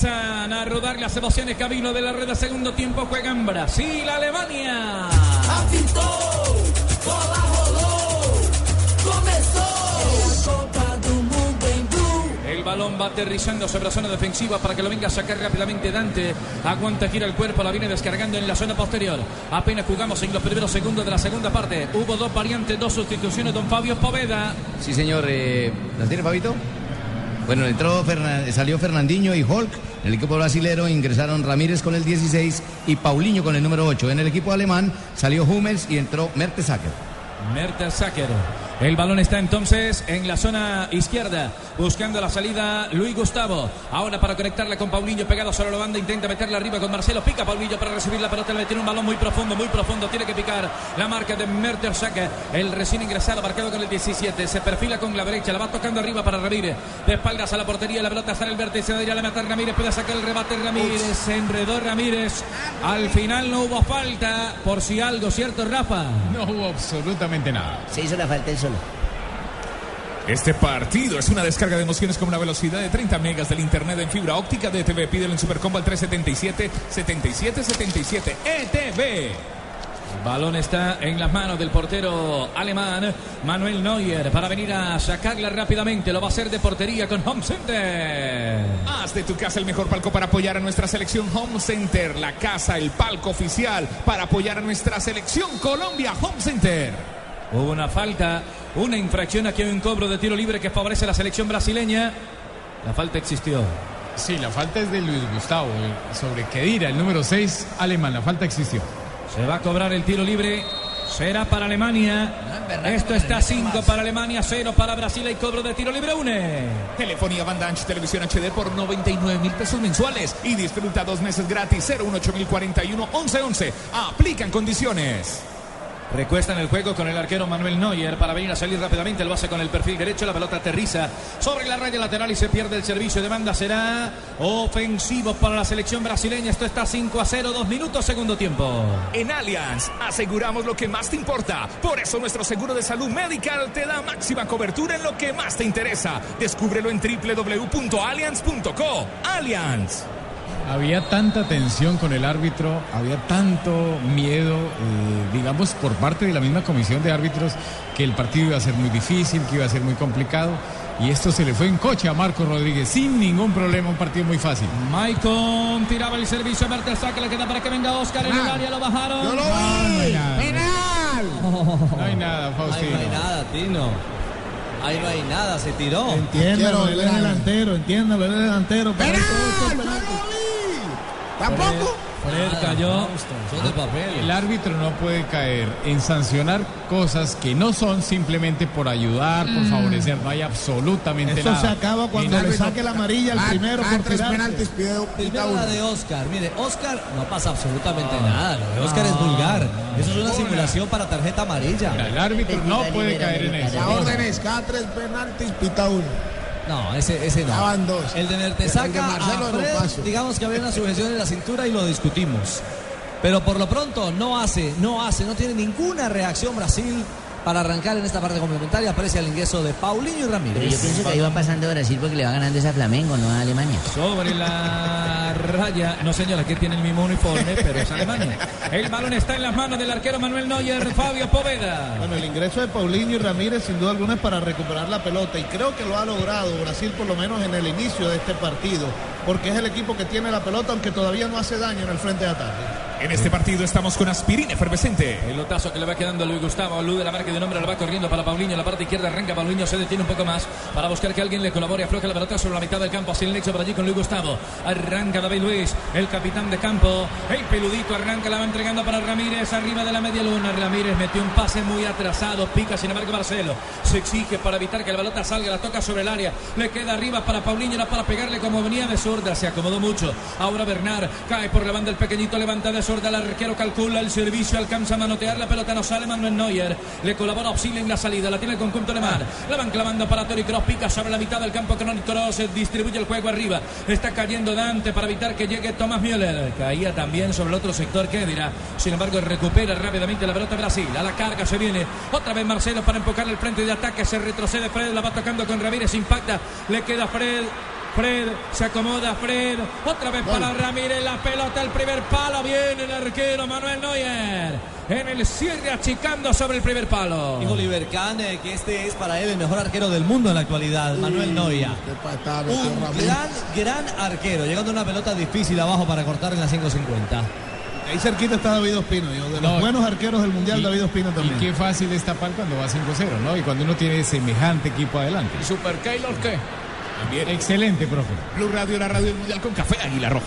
Comienzan a rodar las emociones camino de la red segundo tiempo. Juegan Brasil, Alemania. El balón va aterrizando sobre la zona defensiva para que lo venga a sacar rápidamente Dante. Aguanta, gira el cuerpo, la viene descargando en la zona posterior. Apenas jugamos en los primeros segundos de la segunda parte. Hubo dos variantes, dos sustituciones. Don Fabio Poveda. Sí, señor. Eh, ¿La tiene, Fabito? Bueno, entró salió Fernandinho y Hulk. En el equipo brasilero ingresaron Ramírez con el 16 y Paulinho con el número 8. En el equipo alemán salió Hummels y entró Mertesacker. Mertesacker. El balón está entonces en la zona izquierda, buscando la salida Luis Gustavo. Ahora para conectarla con Paulinho, pegado sobre la banda, intenta meterla arriba con Marcelo. Pica Paulinho para recibir la pelota, le tiene un balón muy profundo, muy profundo. Tiene que picar la marca de Mertesacker, el recién ingresado, marcado con el 17. Se perfila con la derecha, la va tocando arriba para Ramírez. De espaldas a la portería, la pelota está en el vértice, debería le matar Ramírez, puede sacar el rebate Ramírez. Se enredó Ramírez. Al final no hubo falta, por si algo, ¿cierto, Rafa? No hubo absolutamente nada. Se hizo la falta él solo. Este partido es una descarga de emociones con una velocidad de 30 megas del internet en fibra óptica de ETV. Pídelo en Supercombo al 377 7777 ETV. El balón está en las manos del portero alemán Manuel Neuer para venir a sacarla rápidamente. Lo va a hacer de portería con Home Center. Haz de tu casa el mejor palco para apoyar a nuestra selección Home Center. La casa, el palco oficial para apoyar a nuestra selección Colombia Home Center. Hubo una falta, una infracción aquí hay un cobro de tiro libre que favorece a la selección brasileña. La falta existió. Sí, la falta es de Luis Gustavo. Sobre Kedira, el número 6 alemán. La falta existió. Se va a cobrar el tiro libre. Será para Alemania. Esto está 5 para Alemania, 0 para Brasil. Y cobro de tiro libre, une. Telefonía banda ancha, televisión HD por 99 mil pesos mensuales y disfruta dos meses gratis 018 1111. Aplican condiciones. Recuesta en el juego con el arquero Manuel Neuer para venir a salir rápidamente. El base con el perfil derecho. La pelota aterriza sobre la raya lateral y se pierde el servicio de banda. Será ofensivo para la selección brasileña. Esto está 5 a 0, 2 minutos, segundo tiempo. En Allianz aseguramos lo que más te importa. Por eso nuestro seguro de salud medical te da máxima cobertura en lo que más te interesa. Descúbrelo en www.allianz.co. Allianz. Había tanta tensión con el árbitro, había tanto miedo, eh, digamos, por parte de la misma comisión de árbitros, que el partido iba a ser muy difícil, que iba a ser muy complicado. Y esto se le fue en coche a Marco Rodríguez sin ningún problema, un partido muy fácil. Maicon tiraba el servicio a Mertesacker. Le queda para que venga Oscar en el área. Lo bajaron. No, no hay nada. No hay nada, Ahí Faustino. no hay nada, Tino. Ahí no hay nada, se tiró. Entiéndalo, él es delantero, entiéndalo, él es delantero. Pero ¿Tampoco? Fred cayó. Son de papel. El árbitro no puede caer en sancionar cosas que no son simplemente por ayudar, por favorecer. No hay absolutamente Eso nada. se acaba cuando le saque la amarilla al Ah, primero ah, por tres tirarse. penaltis pidió la de Oscar. Mire, Oscar no pasa absolutamente nada. Lo de Oscar es vulgar. Eso es una simulación para tarjeta amarilla. El árbitro no puede caer en eso. La orden es cada tres penaltis pita uno. No, ese, ese no. Van dos. El de El Mertesaca de Marcelo a no Fred, paso. digamos que había una sujeción en la cintura y lo discutimos. Pero por lo pronto no hace, no hace, no tiene ninguna reacción Brasil para arrancar en esta parte complementaria. Aparece el ingreso de Paulinho y Pero yo Ramírez. pienso que ahí va pasando Brasil porque le va ganando esa Flamengo, no a Alemania. Sobre la raya. No, señora, que tiene el mismo uniforme, pero es Alemania. El balón está en las manos del arquero Manuel Neuer, Fabio Poveda. Bueno, el ingreso de Paulinho y Ramírez sin duda alguna es para recuperar la pelota y creo que lo ha logrado Brasil por lo menos en el inicio de este partido, porque es el equipo que tiene la pelota aunque todavía no hace daño en el frente de ataque. En este partido estamos con aspirina efervescente. Pelotazo que le va quedando a Luis Gustavo. Alude la marca de un hombre, lo va corriendo para Paulinho. La parte izquierda arranca Paulinho, se detiene un poco más para buscar que alguien le colabore. Afloja la pelota sobre la mitad del campo. Hacia el nexo por allí con Luis Gustavo. Arranca David Luis, el capitán de campo. El peludito arranca, la va entregando para Ramírez. Arriba de la media luna. Ramírez metió un pase muy atrasado. Pica, sin embargo, Marcelo. Se exige para evitar que la pelota salga. La toca sobre el área. Le queda arriba para Paulinho. Era para pegarle como venía de sorda. Se acomodó mucho. Ahora Bernard cae por la banda el pequeñito. Levanta de sorda. El arquero calcula el servicio. Alcanza a manotear. La pelota no sale. Manuel Neuer le colabora auxilio en la salida. La tiene el conjunto alemán. La van clavando para Tori Cross. Pica sobre la mitad del campo. Toni Kroos distribuye el juego arriba. Está cayendo Dante para evitar que llegue Tomás Müller. Caía también sobre el otro sector. ¿Qué dirá? Sin embargo, recupera rápidamente la pelota Brasil. A la carga se viene. Otra vez Marcelo para empujar el frente de ataque. Se retrocede Fred. La va tocando con Ramírez. Impacta. Le queda Fred. Fred, se acomoda Fred. Otra vez para Ramírez. La pelota, el primer palo. Viene el arquero Manuel Neuer. En el cierre achicando sobre el primer palo. Dijo Oliver Kahn eh, que este es para él el mejor arquero del mundo en la actualidad, Manuel Neuer. Un gran, gran arquero, llegando a una pelota difícil abajo para cortar en la 550. Ahí cerquita está David Ospino. yo, de los No, buenos arqueros del Mundial, Y- David Ospino Y también. qué fácil es tapar cuando va 5-0, ¿no? Y cuando uno tiene semejante equipo adelante. Super Keylor, ¿qué? También. Excelente, profe. Blue Radio, la radio del mundial con café Águila Roja.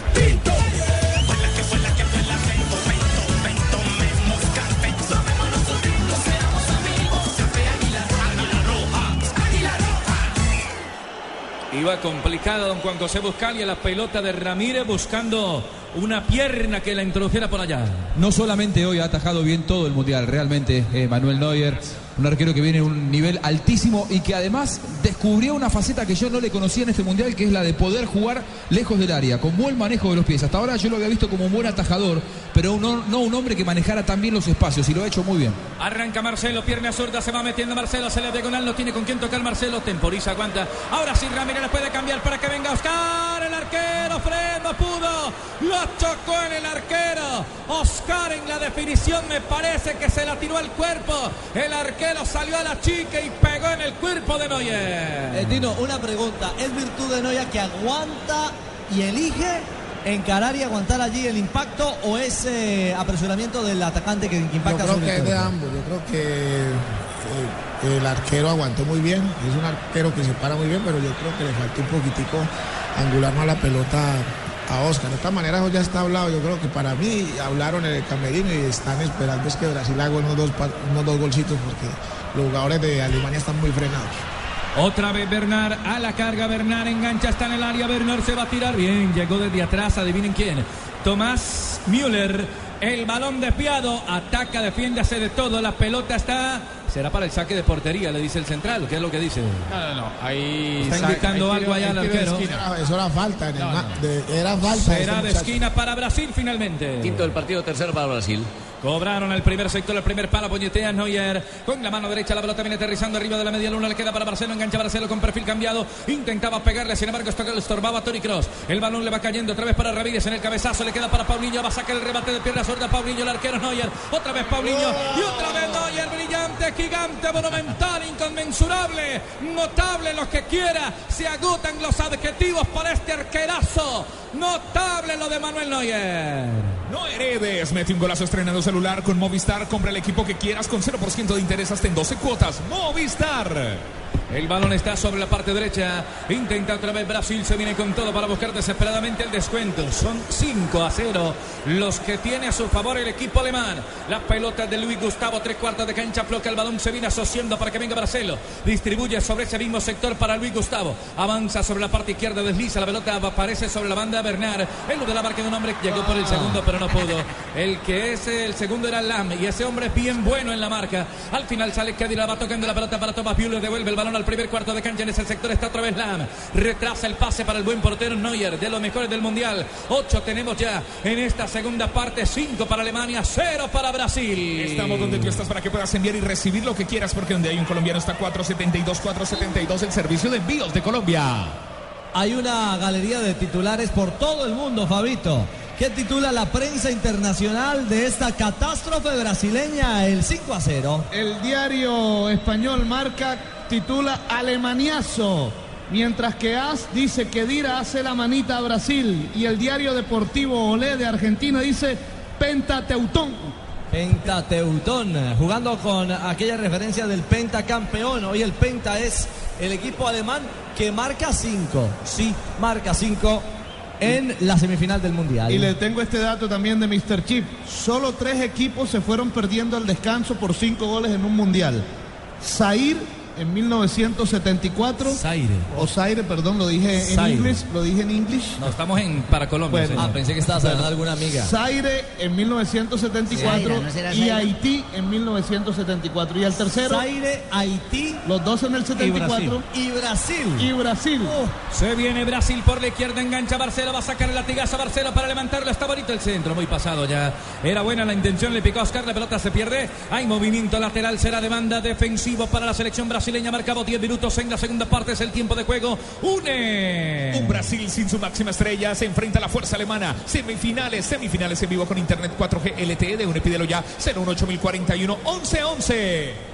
Iba complicada don Juan José Buscalia la pelota de Ramírez buscando una pierna que la introdujera por allá. No solamente hoy ha atajado bien todo el mundial, realmente eh, Manuel Neuer, un arquero que viene a un nivel altísimo y que además descubrió una faceta que yo no le conocía en este mundial, que es la de poder jugar lejos del área, con buen manejo de los pies. Hasta ahora yo lo había visto como un buen atajador, pero no, un hombre que manejara tan bien los espacios y lo ha hecho muy bien. Arranca Marcelo, pierna zurda, se va metiendo Marcelo, se le diagonal, no tiene con quién tocar Marcelo, temporiza, aguanta. Ahora sí Ramírez puede cambiar para que venga Oscar, el arquero, Fred pudo, lo chocó en el arquero. Oscar en la definición me parece que se la tiró al cuerpo. El arquero salió a la chica y pegó en el cuerpo de Neuer. Eh, Tino, una pregunta. ¿Es virtud de Noya que aguanta y elige encarar y aguantar allí el impacto o es eh, apresuramiento del atacante que, que Yo impacta creo sobre que es de ambos. Yo creo que eh, el arquero aguantó muy bien. Es un arquero que se para muy bien, pero yo creo que le faltó un poquitico angular más la pelota a Oscar. De esta manera ya está hablado. Yo creo que para mí hablaron en el camerino y están esperando es que Brasil haga unos dos, unos dos golcitos porque los jugadores de Alemania están muy frenados. Otra vez Bernard a la carga. Bernard engancha, está en el área. Bernard se va a tirar bien. Llegó desde atrás. Adivinen quién. Tomás Müller. El balón desviado. Ataca, defiende, hace de todo. La pelota está. Será para el saque de portería, le dice el central. ¿Qué es lo que dice? No, no, no. Ahí Está indicando ahí algo allá al arquero. esquina. Era- Eso era falta. en el No, ma- no. de- era falta. Será de esquina para Brasil finalmente. Quinto del partido, tercero para Brasil. Cobraron el primer sector, el primer palo, puñetea Neuer. Con la mano derecha la pelota viene aterrizando arriba de la media luna, le queda para Marcelo, engancha Marcelo con perfil cambiado. Intentaba pegarle, sin embargo, esto que le estorbaba a Tony Cross. El balón le va cayendo otra vez para Ramírez en el cabezazo, le queda para Paulinho, va a sacar el rebate de pierna sorda Paulinho, el arquero Neuer. Otra vez Paulinho y otra vez Neuer, brillante, gigante, monumental, inconmensurable, notable, lo que quiera. Se agotan los adjetivos para este arquerazo. Notable lo de Manuel Neuer. No heredes. Mete un golazo estrenando celular con Movistar. Compra el equipo que quieras con 0% de interés hasta en 12 cuotas. Movistar. El balón está sobre la parte derecha. Intenta otra vez Brasil. Se viene con todo para buscar desesperadamente el descuento. Son 5 a 0 los que tiene a su favor el equipo alemán. La pelota de Luis Gustavo, tres cuartos de cancha. Floca el balón. Se viene asociando para que venga Marcelo. Distribuye sobre ese mismo sector para Luis Gustavo. Avanza sobre la parte izquierda. Desliza. La pelota aparece sobre la banda Bernard. El de la marca de un hombre llegó por el segundo, pero no pudo. El que es el segundo era Lam. Y ese hombre es bien bueno en la marca. Al final sale Kedira. Va tocando la pelota para Thomas Müller. Devuelve el balón al primer cuarto de cancha en ese sector está otra vez Lam. Retrasa el pase para el buen portero Neuer, de los mejores del mundial. Ocho tenemos ya en esta segunda parte, cinco para Alemania, cero para Brasil. Estamos donde tú estás para que puedas enviar y recibir lo que quieras, porque donde hay un colombiano está 472, 472, el servicio de envíos de Colombia. Hay una galería de titulares por todo el mundo, Fabito. Que titula la prensa internacional de esta catástrofe brasileña, el 5 a 0. El diario español Marca titula Alemaniazo. Mientras que AS dice que Dira hace la manita a Brasil. Y el diario deportivo Olé de Argentina dice Pentateutón. Pentateutón, jugando con aquella referencia del pentacampeón. Hoy el Penta es el equipo alemán que marca 5. Sí, marca 5 en la semifinal del Mundial. Y le tengo este dato también de Mr. Chip. Solo tres equipos se fueron perdiendo al descanso por cinco goles en un mundial. Zaire en 1974. Zaire. O Zaire, perdón, lo dije en inglés. Lo dije en inglés. No, estamos en para Colombia. Bueno. señor. Ah, pensé que estabas hablando de alguna amiga. Zaire en 1974 Zaira, ¿no será y? Haití en 1974. Y el tercero, Zaire, Haití los dos en el 74 y Brasil. y Brasil. Se viene Brasil por la izquierda, engancha Barcelo, va a sacar el latigazo a Barcelo para levantarlo. Está bonito el centro, muy pasado ya. Era buena la intención, le picó a Oscar, la pelota se pierde. Hay movimiento lateral, será de banda defensivo para la selección brasileña. Brasileña. Marcado 10 minutos en la segunda parte. Es el tiempo de juego. Une. Un Brasil sin su máxima estrella se enfrenta a la fuerza alemana. Semifinales, semifinales en vivo con Internet 4G LTE de Unepídelo ya 018 1111.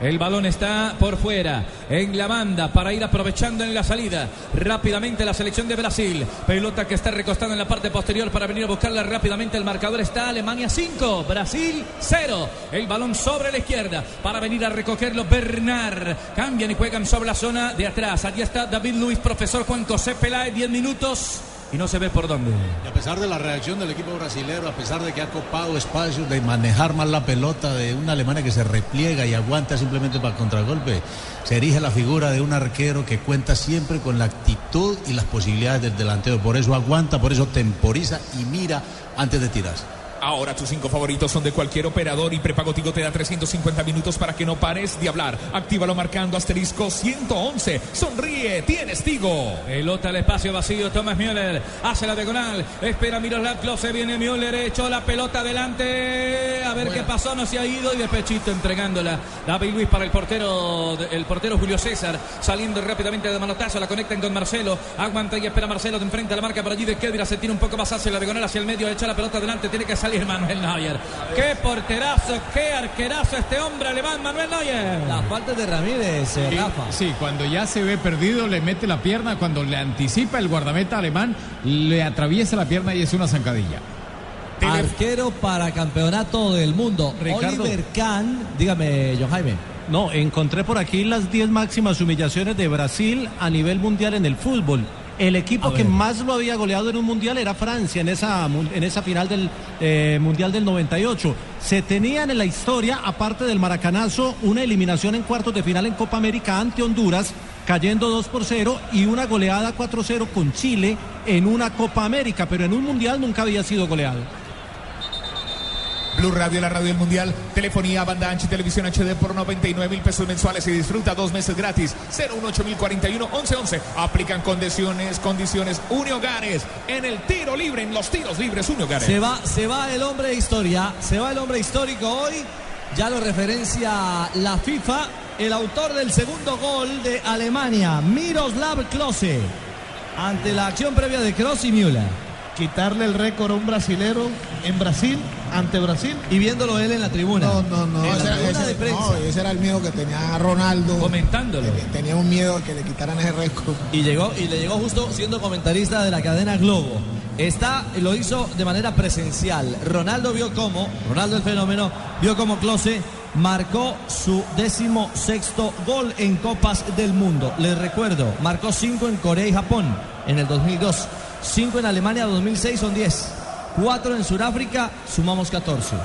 El balón está por fuera, en la banda, para ir aprovechando en la salida. Rápidamente la selección de Brasil. Pelota que está recostada en la parte posterior para venir a buscarla rápidamente. El marcador está Alemania 5, Brasil 0. El balón sobre la izquierda para venir a recogerlo Bernard. Cambian y juegan sobre la zona de atrás. Allí está David Luis, profesor Juan José Peláez, 10 minutos y no se ve por dónde. Y a pesar de la reacción del equipo brasilero, a pesar de que ha copado espacios, de manejar mal la pelota, de una Alemania que se repliega y aguanta simplemente para el contragolpe, se erige la figura de un arquero que cuenta siempre con la actitud y las posibilidades del delantero. Por eso aguanta, por eso temporiza y mira antes de tirarse. Ahora tus cinco favoritos son de cualquier operador y prepago Tigo te da 350 minutos para que no pares de hablar. Actívalo marcando asterisco 111. Sonríe, tienes Tigo. Pelota al espacio vacío, Thomas Müller hace la diagonal. Espera Miroslav Klose, viene Müller, echó la pelota adelante. A ver qué pasó, no se ha ido y de pechito entregándola. David Luis para el portero, el portero Julio César, saliendo rápidamente de manotazo, la conectan con Marcelo. Aguanta y espera Marcelo de enfrente a la marca por allí de Kedira, se tira un poco más hacia la diagonal, hacia el medio, echa la pelota adelante, tiene que salir Manuel Neuer. Qué porterazo, qué arquerazo este hombre alemán, Manuel Neuer. La falta de Ramírez, eh, Sí, Rafa. Sí, cuando ya se ve perdido, le mete la pierna. Cuando le anticipa el guardameta alemán, le atraviesa la pierna y es una zancadilla. Arquero para campeonato del mundo. Ricardo. Oliver Kahn, dígame, John Jaime. No, encontré por aquí las 10 máximas humillaciones de Brasil a nivel mundial en el fútbol. El equipo que más lo había goleado en un mundial era Francia en esa, en esa final del eh, mundial del 98. Se tenían en la historia, aparte del maracanazo, una eliminación en cuartos de final en Copa América ante Honduras, cayendo 2 por 0 y una goleada 4-0 con Chile en una Copa América, pero en un mundial nunca había sido goleado. Blue Radio, la radio del mundial. Telefonía, banda ancha y televisión HD por 99 mil pesos mensuales y disfruta dos meses gratis. 018 041 1111. Aplican condiciones, condiciones Uniogares en el tiro libre, en los tiros libres Uniogares. Se va, se va el hombre de historia, se va el hombre histórico hoy. Ya lo referencia la FIFA, el autor del segundo gol de Alemania, Miroslav Klose, ante la acción previa de Kroos y Müller. Quitarle el récord a un brasilero en Brasil, ante Brasil. Y viéndolo él en la tribuna. No, no, no. Ese, era- ese- no, ese era el miedo que tenía Ronaldo. Comentándolo. Tenía un miedo que le quitaran ese récord. Y llegó, y le llegó justo siendo comentarista de la cadena Globo. Está, lo hizo de manera presencial. Ronaldo vio cómo, Ronaldo el fenómeno, vio cómo Klose marcó su décimo sexto gol en Copas del Mundo. Les recuerdo, marcó cinco en Corea y Japón en el 2002, cinco en Alemania 2006 son 10, cuatro en Sudáfrica sumamos 14,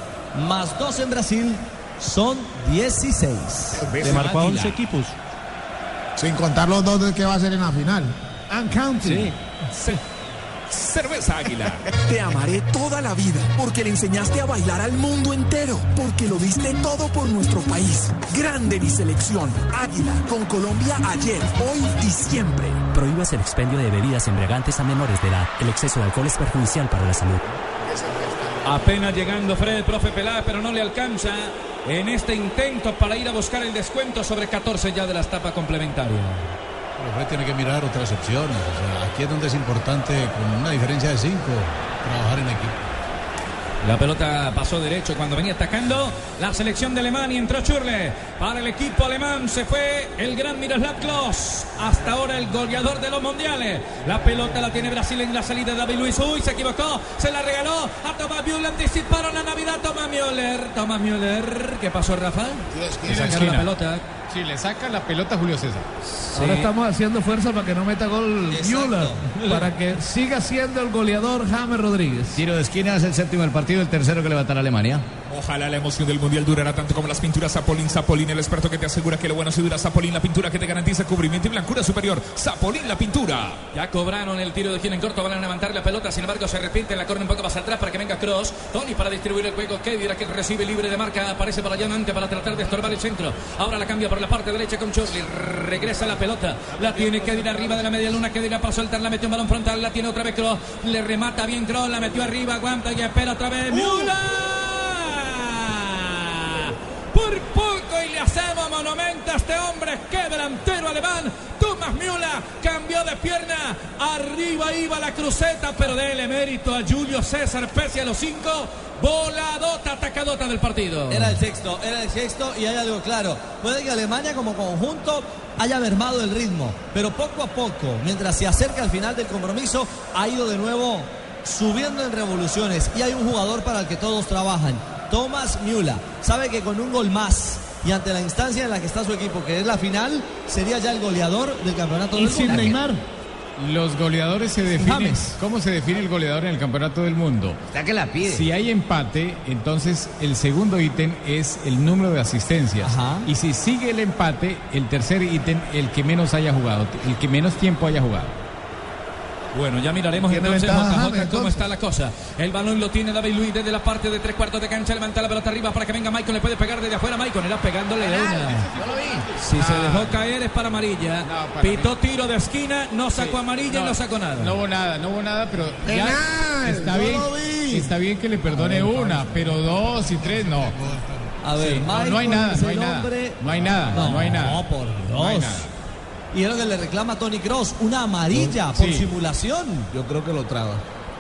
más dos en Brasil son 16. Le marcó a 11 equipos. Sin contar los dos de que va a ser en la final. And counting. Ce- Cerveza Águila. Te amaré toda la vida porque le enseñaste a bailar al mundo entero, porque lo diste todo por nuestro país. Grande mi selección. Águila, con Colombia ayer, hoy y siempre. Prohíbas el expendio de bebidas embriagantes a menores de edad. El exceso de alcohol es perjudicial para la salud. Apenas llegando Fred, profe Peláez, pero no le alcanza en este intento para ir a buscar el descuento sobre 14 ya de la etapa complementaria. Pero tiene que mirar otras opciones. O sea, aquí es donde es importante, con una diferencia de 5, trabajar en equipo. La pelota pasó derecho cuando venía atacando la selección de Alemania. Entró Churle. Para el equipo alemán se fue el gran Miroslav Klose. Hasta ahora el goleador de los mundiales. La pelota la tiene Brasil en la salida de David Luis. Uy, se equivocó. Se la regaló a Thomas Müller. Anticiparon la Navidad. Thomas Müller. Thomas Müller. ¿Qué pasó, Rafa? Sacaron la pelota. Sí, le saca la pelota a Julio César. Ahora estamos haciendo fuerza para que no meta gol. Müller, para que siga siendo el goleador James Rodríguez. Tiro de esquina es el séptimo del partido, el tercero que levantará Alemania. Ojalá la emoción del mundial durará tanto como las pinturas Zapolín. Zapolín, el experto que te asegura que lo bueno se dura. Zapolín, la pintura que te garantiza cubrimiento y blancura superior. Zapolín, la pintura. Ya cobraron el tiro de esquina en corto, van a levantar la pelota, sin embargo se repite, la corre un poco más atrás para que venga Cross. Tony para distribuir el juego, Kedira que recibe libre de marca, aparece para allá adelante para tratar de estorbar el centro. Ahora la cambia por la parte derecha con Churley, regresa la pelota, la tiene Kedira arriba de la media luna, Kedira para soltar, la metió un balón frontal, la tiene otra vez Cross, le remata bien Cross, la metió arriba, aguanta y espera otra vez. ¡Müller! Poco y le hacemos monumento a este hombre? ¡Qué delantero alemán! Thomas Müller cambió de pierna. Arriba iba la cruceta, pero déle mérito a Julio César, pese a los cinco. Voladota, atacadota del partido. Era el sexto, era el sexto y hay algo claro. Puede que Alemania como conjunto haya mermado el ritmo, pero poco a poco, mientras se acerca al final del compromiso, ha ido de nuevo subiendo en revoluciones y hay un jugador para el que todos trabajan, Thomas Müller. Sabe que con un gol más y ante la instancia en la que está su equipo, que es la final, sería ya el goleador del campeonato del mundo. Los goleadores se definen. James. ¿Cómo se define el goleador en el campeonato del mundo? Está que la pide. Si hay empate, entonces el segundo ítem es el número de asistencias. Y si sigue el empate, el tercer ítem, el que menos haya jugado, el que menos tiempo haya jugado. Bueno, ya miraremos entonces ventaja, JJ, James, cómo entonces. está la cosa. El balón lo tiene David Luis desde la parte de tres cuartos de cancha. Levanta la pelota arriba para que venga Michael. Le puede pegar desde afuera. Michael era pegándole de una. Si se dejó caer es para amarilla. para Pitó tiro de esquina, no sacó amarilla y No, sacó nada. No hubo nada, no hubo nada, pero ya está bien, lo vi. está bien que le perdone una, pero dos y tres no. A ver, Sí, no, no hay nada, no hay nada, no hay nada, no, hay nada. No, por No hay Dios. Y es lo que le reclama Tony Cross, una amarilla Sí. por simulación. Yo creo que lo traga.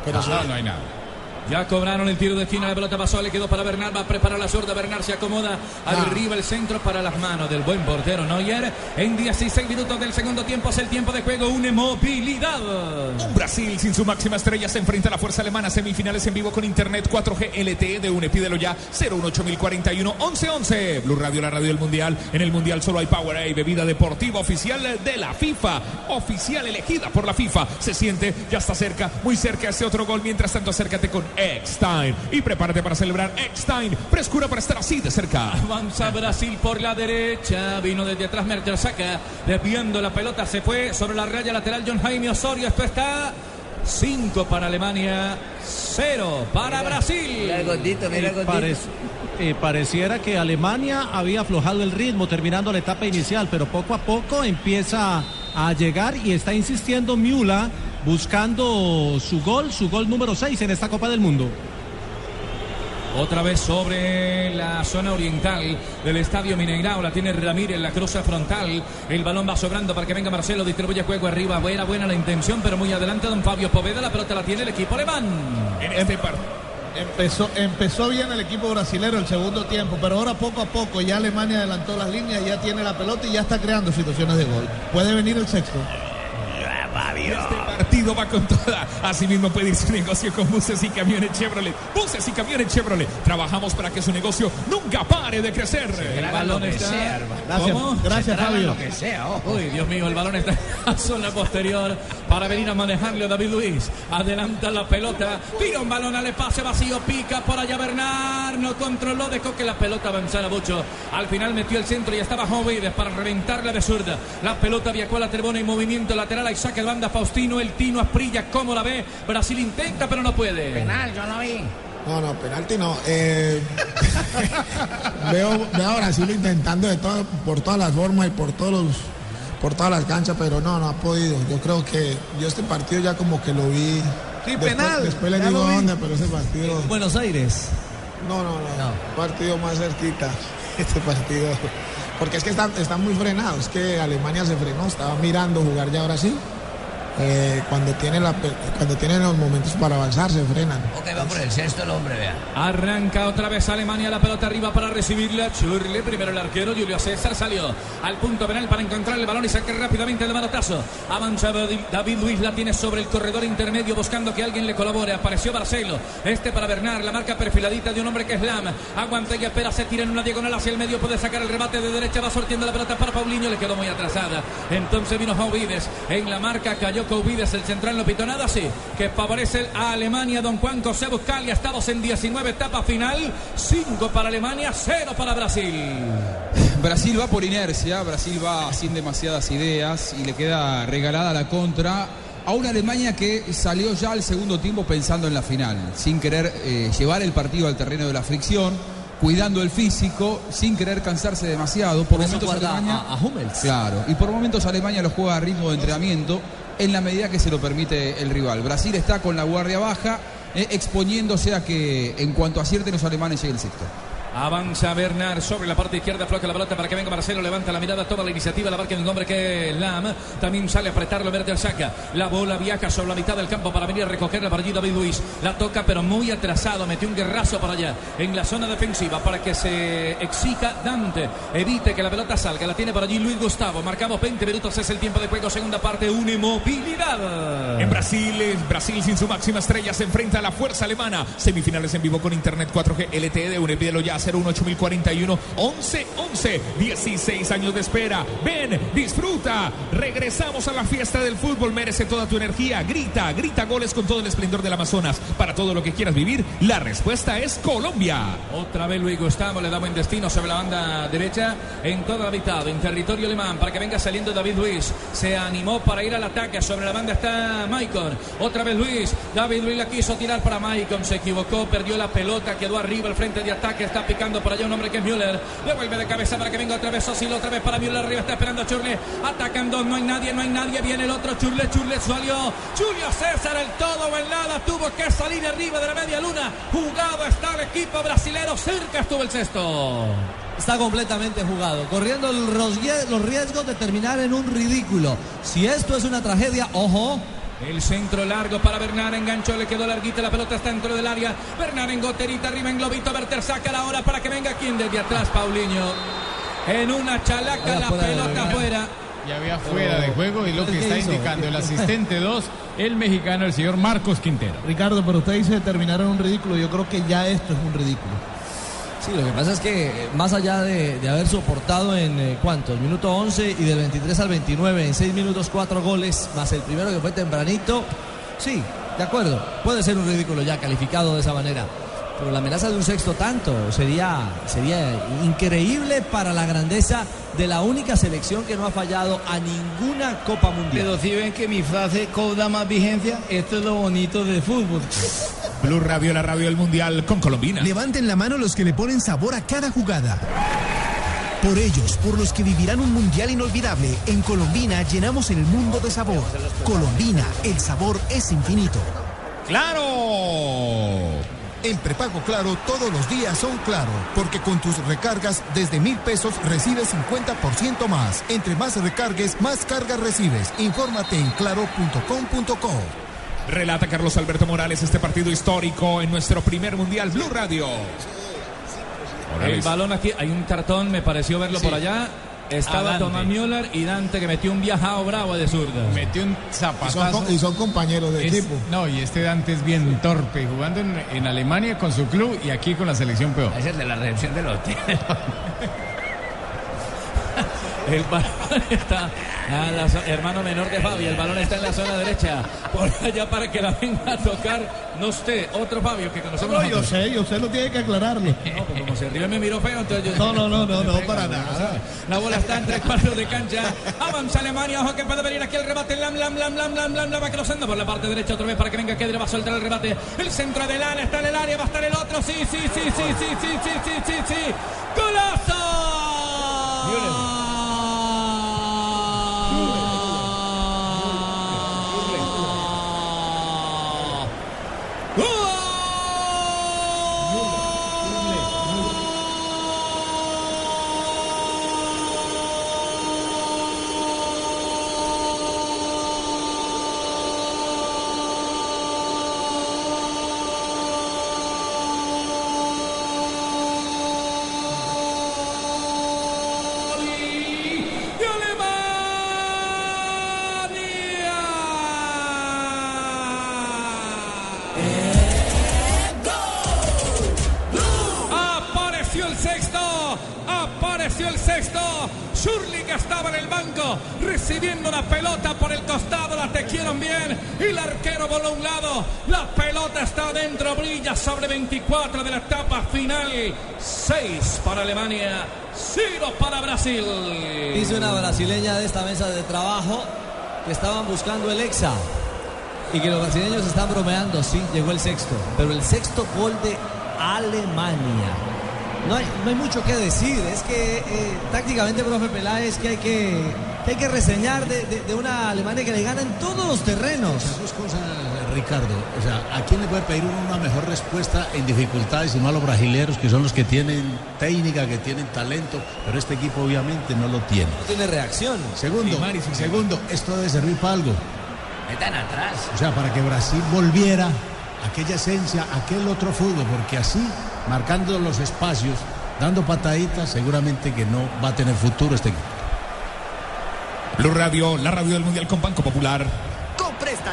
Pero no, no hay nada. Ya cobraron el tiro de esquina, la pelota pasó, le quedó para Bernal, va a preparar la zurda, Bernal se acomoda, arriba el centro para las manos del buen portero Neuer. En 16 minutos del segundo tiempo es el tiempo de juego, una movilidad. Un Brasil sin su máxima estrella se enfrenta a la fuerza alemana. Semifinales en vivo con internet 4G LTE de UNE. Pídelo ya 018041 1111. Blue Radio, la radio del mundial. En el mundial solo hay Powerade, bebida deportiva oficial de la FIFA. Oficial elegida por la FIFA. Se siente, ya está cerca, muy cerca ese otro gol. Mientras tanto, acércate con Eckstein y prepárate para celebrar Eckstein. Frescura para estar así de cerca. Avanza Brasil por la derecha. Vino desde atrás Mertesaca. Desviando la pelota. Se fue sobre la raya lateral John Jaime Osorio. Esto está 5 para Alemania. 0 para Brasil. Eh, parec- eh, pareciera que Alemania había aflojado el ritmo terminando la etapa inicial, pero poco a poco empieza a llegar y está insistiendo Miula buscando su gol, su gol número 6 en esta Copa del Mundo. Otra vez sobre la zona oriental del estadio Mineirao. La tiene Ramírez, la cruza frontal. El balón va sobrando para que venga Marcelo. Distribuye juego arriba. Buena, buena la intención, pero muy adelante don Fabio Poveda. La pelota la tiene el equipo alemán. En este Empezó, empezó bien el equipo brasilero el segundo tiempo, pero ahora poco a poco ya Alemania adelantó las líneas, ya tiene la pelota y ya está creando situaciones de gol. Puede venir el sexto. Este partido va con toda. Asimismo puede ir su negocio con buses y camiones Chevrolet. Buses y camiones Chevrolet. Trabajamos para que su negocio nunca pare de crecer. El balón está. Gracias, ¿Cómo? gracias Fabio. Lo que sea. Uy, Dios mío, el balón está en la zona posterior para venir a manejarle a David Luis. Adelanta la pelota, tira un balón al espacio vacío, pica por allá Bernard, no controló, dejó que la pelota avanzara mucho. Al final metió el centro y estaba Jovides para reventarla de zurda. La pelota viajó a la tribuna en movimiento lateral, ahí saca el banda Faustino, el Tino Asprilla, ¿cómo la ve? Brasil intenta, pero no puede. Penal, yo no vi. No, no, penalti no. Eh, veo, veo a Brasil intentando de todo, por todas las formas y por todos los, por todas las canchas, pero no, no ha podido. Yo creo que yo este partido ya como que lo vi. Sí, después, penal, Después ya digo dónde, pero ese partido. Buenos Aires. No, no, no. Partido más cerquita. Este partido. Porque es que están, están muy frenados. Es que Alemania se frenó. Estaba mirando jugar ya Brasil. Eh, cuando tiene la pe- cuando tienen los momentos para avanzar se frenan. Ok, va por el sexto el hombre, vea. Arranca otra vez Alemania la pelota arriba para recibirla. Churle, primero el arquero, Julio César salió al punto penal para encontrar el balón y sacar rápidamente el manotazo. Avanza David Luis, la tiene sobre el corredor intermedio buscando que alguien le colabore. Apareció Barcelo, este para Bernard, la marca perfiladita de un hombre que es Lam. Aguanta y espera, se tira en una diagonal hacia el medio, puede sacar el remate de derecha, va sortiendo la pelota para Paulinho, le quedó muy atrasada. Entonces vino Jouvides en la marca, cayó Couvides, el central no pitó nada, sí, que favorece a Alemania. Don Juan José Buscalia, estamos en 19 etapa final, 5 para Alemania, 0 para Brasil. Brasil va por inercia, Brasil va sin demasiadas ideas y le queda regalada la contra a una Alemania que salió ya al segundo tiempo pensando en la final, sin querer eh, llevar el partido al terreno de la fricción, cuidando el físico, sin querer cansarse demasiado. Por momentos Alemania, a, a Hummels. claro, y por momentos Alemania lo juega a ritmo de entrenamiento en la medida que se lo permite el rival. Brasil está con la guardia baja, eh, exponiéndose a que en cuanto acierten los alemanes llegue el sexto. Avanza Bernard sobre la parte izquierda, floca la pelota para que venga Marcelo, levanta la mirada, toda la iniciativa, la marca el nombre que es Lam. También sale a apretarlo, Bertel saca. La bola viaja sobre la mitad del campo para venir a recogerla para allí David Luis. La toca, pero muy atrasado, metió un guerrazo para allá en la zona defensiva para que se exija Dante. Evite que la pelota salga, la tiene por allí Luis Gustavo. Marcamos 20 minutos, es el tiempo de juego, segunda parte, una inmovilidad. En Brasil, en Brasil sin su máxima estrella se enfrenta a la fuerza alemana. Semifinales en vivo con Internet 4G LTE de UNE. Pídelo ya 018041 11 11 16 años de espera. Ven, disfruta. Regresamos a la fiesta del fútbol. Merece toda tu energía. Grita, grita goles con todo el esplendor del Amazonas. Para todo lo que quieras vivir, la respuesta es Colombia. Otra vez Luis Gustavo le da buen destino sobre la banda derecha en toda la mitad, en territorio alemán, para que venga saliendo David Luis. Se animó para ir al ataque. Sobre la banda está Maicon. Otra vez Luis. David Luis la quiso tirar para Maicon. Se equivocó, perdió la pelota, quedó arriba el frente de ataque. Está picando por allá un hombre que es Müller. Devuelve de cabeza para que venga otra vez Osilo, otra vez para Müller. Arriba está esperando a Churle. Atacando, no hay nadie, no hay nadie. Viene el otro Churle, Churle salió. Julio César, el todo o. Tuvo que salir arriba de la media luna. Jugado está el equipo brasilero. Cerca estuvo el sexto. Está completamente jugado, corriendo los riesgos de terminar en un ridículo. Si esto es una tragedia, ojo, el centro largo para Bernard, enganchó, le quedó larguita, la pelota está dentro del área. Bernard en goterita, arriba en globito, Berter saca la hora para que venga quien desde atrás, Paulinho. En una chalaca, la pelota afuera. Ya había fuera de juego y lo que está indicando el asistente 2, el mexicano, el señor Marcos Quintero. Ricardo, pero usted dice terminar en un ridículo. Yo creo que ya esto es un ridículo. Sí, lo que pasa es que eh, más allá de, de haber soportado en eh, cuántos, minuto 11 y del 23 al 29, en 6 minutos 4 goles, más el primero que fue tempranito, sí, de acuerdo, puede ser un ridículo ya calificado de esa manera. Pero la amenaza de un sexto tanto sería, sería increíble para la grandeza de la única selección que no ha fallado a ninguna Copa Mundial. Pero si ven que mi frase cobra más vigencia, esto es lo bonito del fútbol. Blue Radio, la radio del Mundial con Colombina. Levanten la mano los que le ponen sabor a cada jugada. Por ellos, por los que vivirán un mundial inolvidable, en Colombina llenamos el mundo de sabor. Colombina, el sabor es infinito. ¡Claro! En prepago Claro todos los días son Claro, porque con tus recargas desde mil pesos recibes 50% más. Entre más recargues, más cargas recibes. Infórmate en claro.com.co. Relata Carlos Alberto Morales este partido histórico en nuestro primer Mundial Blue Radio. El balón aquí, hay un cartón, me pareció verlo Sí. por allá. Estaba. Tomás Müller y Dante que metió un viajado bravo de zurda. Metió un Y son, zapatazo. y son compañeros de Es- equipo. no, y este Dante es bien torpe, jugando en, en Alemania con su club y aquí con la selección peor. Ese es de la recepción del hotel. El balón está a la hermano menor de Fabio. El balón está en la zona derecha. Por allá para que la venga a tocar. No usted, otro Fabio que conocemos No, yo sé, yo sé, no tiene que aclararlo. No, pues como se arriba me miró feo, entonces yo... No, no, no, no, no, para nada. La bola está en tres cuartos de cancha. Avanza Alemania, ojo que puede venir aquí el rebate. Lam, lam, lam, lam, lam, lam, lam, va cruzando por la parte derecha otra vez para que venga Kedra, va a soltar el rebate. El centro de Lana está en el área, va a estar el otro. Sí, sí, sí, sí, sí, sí, sí, sí, sí, sí. ¡Golazo! A un lado. La pelota está adentro, brilla sobre 24 de la etapa final. 6 para Alemania, 0 para Brasil. Dice una brasileña de esta mesa de trabajo que estaban buscando el Exa y que los brasileños están bromeando. Sí, llegó el sexto, pero el sexto gol de Alemania. No hay, no hay mucho que decir, es que eh, tácticamente, profe Peláez, que hay que, que hay que reseñar de, de- de una Alemania que le gana en todos los terrenos. Ricardo, o sea, ¿a quién le puede pedir una mejor respuesta en dificultades y no a los brasileros que son los que tienen técnica, que tienen talento, pero este equipo obviamente no lo tiene. No tiene reacción. Segundo, segundo, esto debe servir para algo. Están atrás. O sea, para que Brasil volviera aquella esencia, aquel otro fútbol, porque así, marcando los espacios, dando pataditas, seguramente que no va a tener futuro este equipo. Blue Radio, la radio del Mundial con Banco Popular.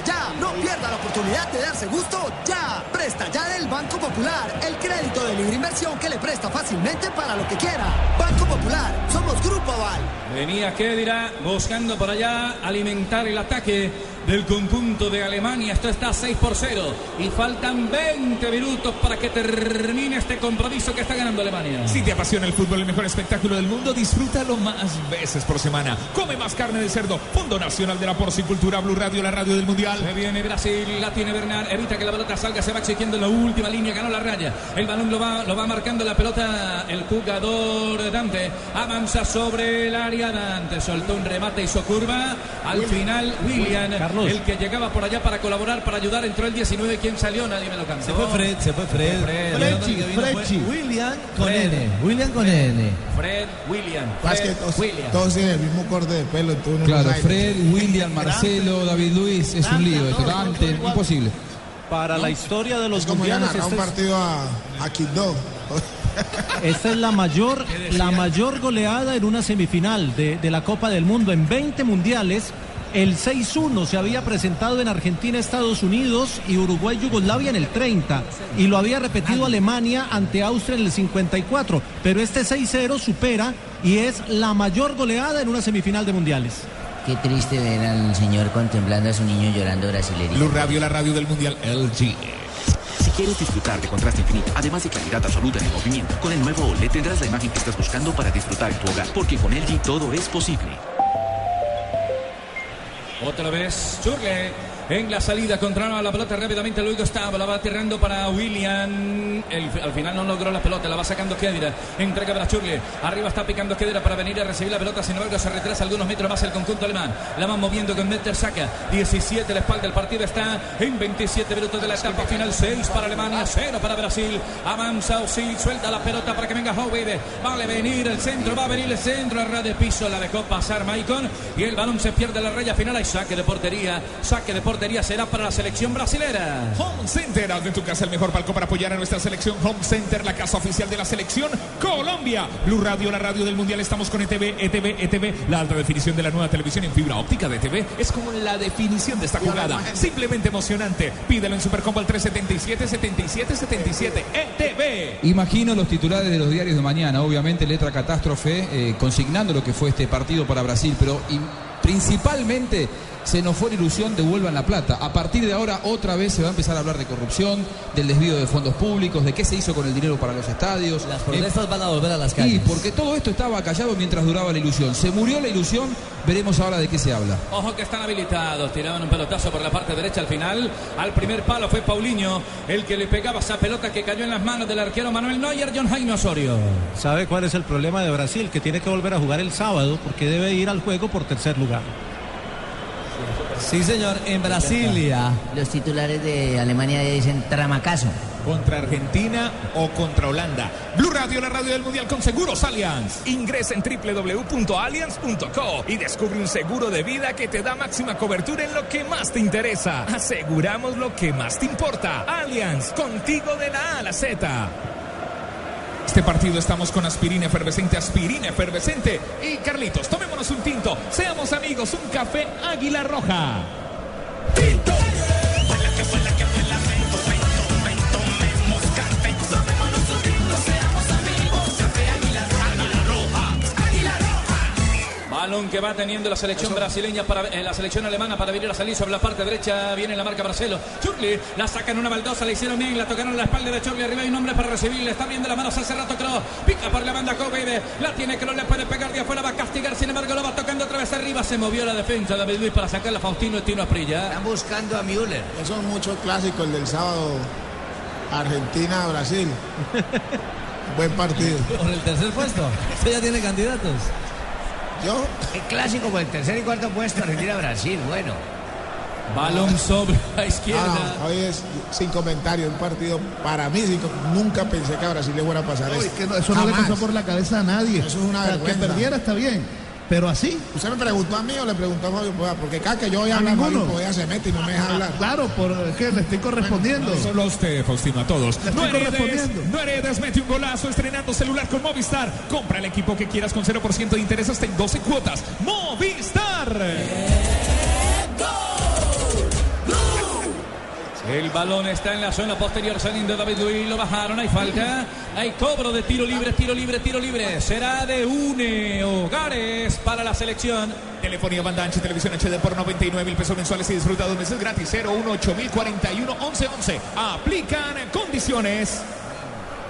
Ya, no pierda la oportunidad de darse gusto ya. Presta Ya del Banco Popular, el crédito de libre inversión que le presta fácilmente para lo que quiera. Banco Popular, somos Grupo Aval. Venía Kedira buscando por allá alimentar el ataque del conjunto de Alemania. Esto está 6 por 0 y faltan 20 minutos para que termine este compromiso que está ganando Alemania. Si te apasiona el fútbol, el mejor espectáculo del mundo, disfrútalo más veces por semana. Come más carne de cerdo. Fondo Nacional de la Porcicultura, Blue Radio, la radio del Mundial. Se viene Brasil, la tiene Bernard, evita que la pelota salga, se va exigiendo en la última línea, ganó la raya. El balón lo va, lo va marcando la pelota el jugador Dante. Avanza sobre el área Dante, soltó un remate, hizo curva. Al final, William, el que llegaba por allá para colaborar, para ayudar, entró el 19. ¿Quién salió? Nadie me lo cantó. Se fue Fred, se fue Fred. Fred. Frechi. William con Fred. N. William con N. Fred William. Es Fred que todos, William. todos tienen el mismo corte de pelo. entonces Claro. Fred, William, Marcelo, David Luis, es un lío esto, Dante, imposible. Para la historia de los Es mundiales, un este es- partido a, a Quibdó. Esta es la mayor, la mayor goleada en una semifinal de, de la Copa del Mundo. En 20 mundiales, el 6-1 se había presentado en Argentina, Estados Unidos y Uruguay, Yugoslavia en el 30. Y lo había repetido Alemania ante Austria en el 54. Pero este 6-0 supera y es la mayor goleada en una semifinal de mundiales. Qué triste ver al señor contemplando a su niño llorando brasileño. Blue Radio, la radio del Mundial LG. Si quieres disfrutar de contraste infinito, además de claridad absoluta en el movimiento, con el nuevo OLED tendrás la imagen que estás buscando para disfrutar en tu hogar, porque con LG todo es posible. Otra vez. Churle en la salida controla la pelota rápidamente luego estaba la va aterrando para William. Al final no logró la pelota la va sacando Kedira. Entrega para Churle arriba está picando Kedira para venir a recibir la pelota. Sin embargo se retrasa algunos metros más el conjunto alemán. La van moviendo con Metter saca. 17 la espalda el partido está en 27 minutos de la etapa final. 6 para Alemania 0 para Brasil. Avanza Osil suelta la pelota para que venga Howe vale venir el centro va a venir el centro. A ras de piso la dejó pasar Maicon. Y el balón se pierde la raya final. Hay saque de portería saque de portería será para la selección brasilera Home Center, haz de tu casa el mejor palco para apoyar a nuestra selección. Home Center, la casa oficial de la selección Colombia. Blue Radio, la radio del Mundial. Estamos con ETV, ETV, ETV. La alta definición de la nueva televisión en fibra óptica de ETV es como la definición de esta jugada. Simplemente emocionante. Pídelo en Supercombo al 377 77 77 ETV. Imagino los titulares de los diarios de mañana, obviamente letra catástrofe, eh, consignando lo que fue este partido para Brasil, pero principalmente se nos fue la ilusión de vuelvan la plata. A partir de ahora otra vez se va a empezar a hablar de corrupción, del desvío de fondos públicos, de qué se hizo con el dinero para los estadios. Las protestas van a volver a las Y calles. porque todo esto estaba callado mientras duraba la ilusión. Se murió la ilusión, veremos ahora de qué se habla. Ojo que están habilitados, tiraban un pelotazo por la parte derecha al final. Al primer palo fue Paulinho el que le pegaba esa pelota que cayó en las manos del arquero Manuel Neuer, John Jaime Osorio. ¿Sabe cuál es el problema de Brasil? Que tiene que volver a jugar el sábado porque debe ir al juego por tercer lugar. Sí, señor, en Brasilia. Los titulares de Alemania dicen tramacazo. Contra Argentina o contra Holanda. Blue Radio, la radio del Mundial con Seguros Allianz. Ingresa en www.allianz.co y descubre un seguro de vida que te da máxima cobertura en lo que más te interesa. Aseguramos lo que más te importa. Allianz, contigo de la A a la Z. Este partido estamos con aspirina efervescente, aspirina efervescente. Y Carlitos, tomémonos un tinto, seamos amigos, un café Águila Roja. Balón que va teniendo la selección brasileña para eh, la selección alemana para venir a salir sobre la parte derecha. Viene la marca Marcelo. Churli la sacan una baldosa, le hicieron bien, la tocaron la espalda de Churli. Arriba hay un hombre para recibir. Le está viendo las manos hace rato Kroos. Pica por la banda Kobe. La tiene Kroos, le puede pegar de afuera, va a castigar. Sin embargo, lo va tocando otra vez arriba. Se movió la defensa David Luis para sacar a Faustino Tino Aprilla. Están buscando a Müller. Eso es mucho clásico, el del sábado. Argentina-Brasil. Buen partido. Por el tercer puesto. Usted ya tiene candidatos. Yo. El clásico por el tercer y cuarto puesto, Argentina-Brasil, bueno. Balón sobre la izquierda. Ah, hoy es sin comentario, un partido para mí, sin- nunca pensé que a Brasil le fuera a pasar No, esto. es que no, eso no le pasó por la cabeza a nadie. Eso es una O sea, vergüenza. Que perdiera está bien, pero así. ¿Usted me preguntó a mí o le preguntó a Fabio Poveda? Porque cada que yo voy a A hablar, ninguno. Fabio Poveda se mete y no me deja hablar. Claro, por que le estoy correspondiendo. No solo a usted, Faustino, a todos. Le No estoy heredes, correspondiendo. no heredes, mete un golazo estrenando celular con Movistar. Compra el equipo que quieras con 0% de interés hasta en 12 cuotas. Movistar. El balón está en la zona posterior saliendo David Luis, lo bajaron, hay falta, hay cobro de tiro libre, tiro libre, tiro libre. Será de UNE Hogares para la selección. Telefonía banda ancha, televisión HD por 99 mil pesos mensuales y disfruta dos meses gratis. 018 mil 41 11 11. Aplican condiciones.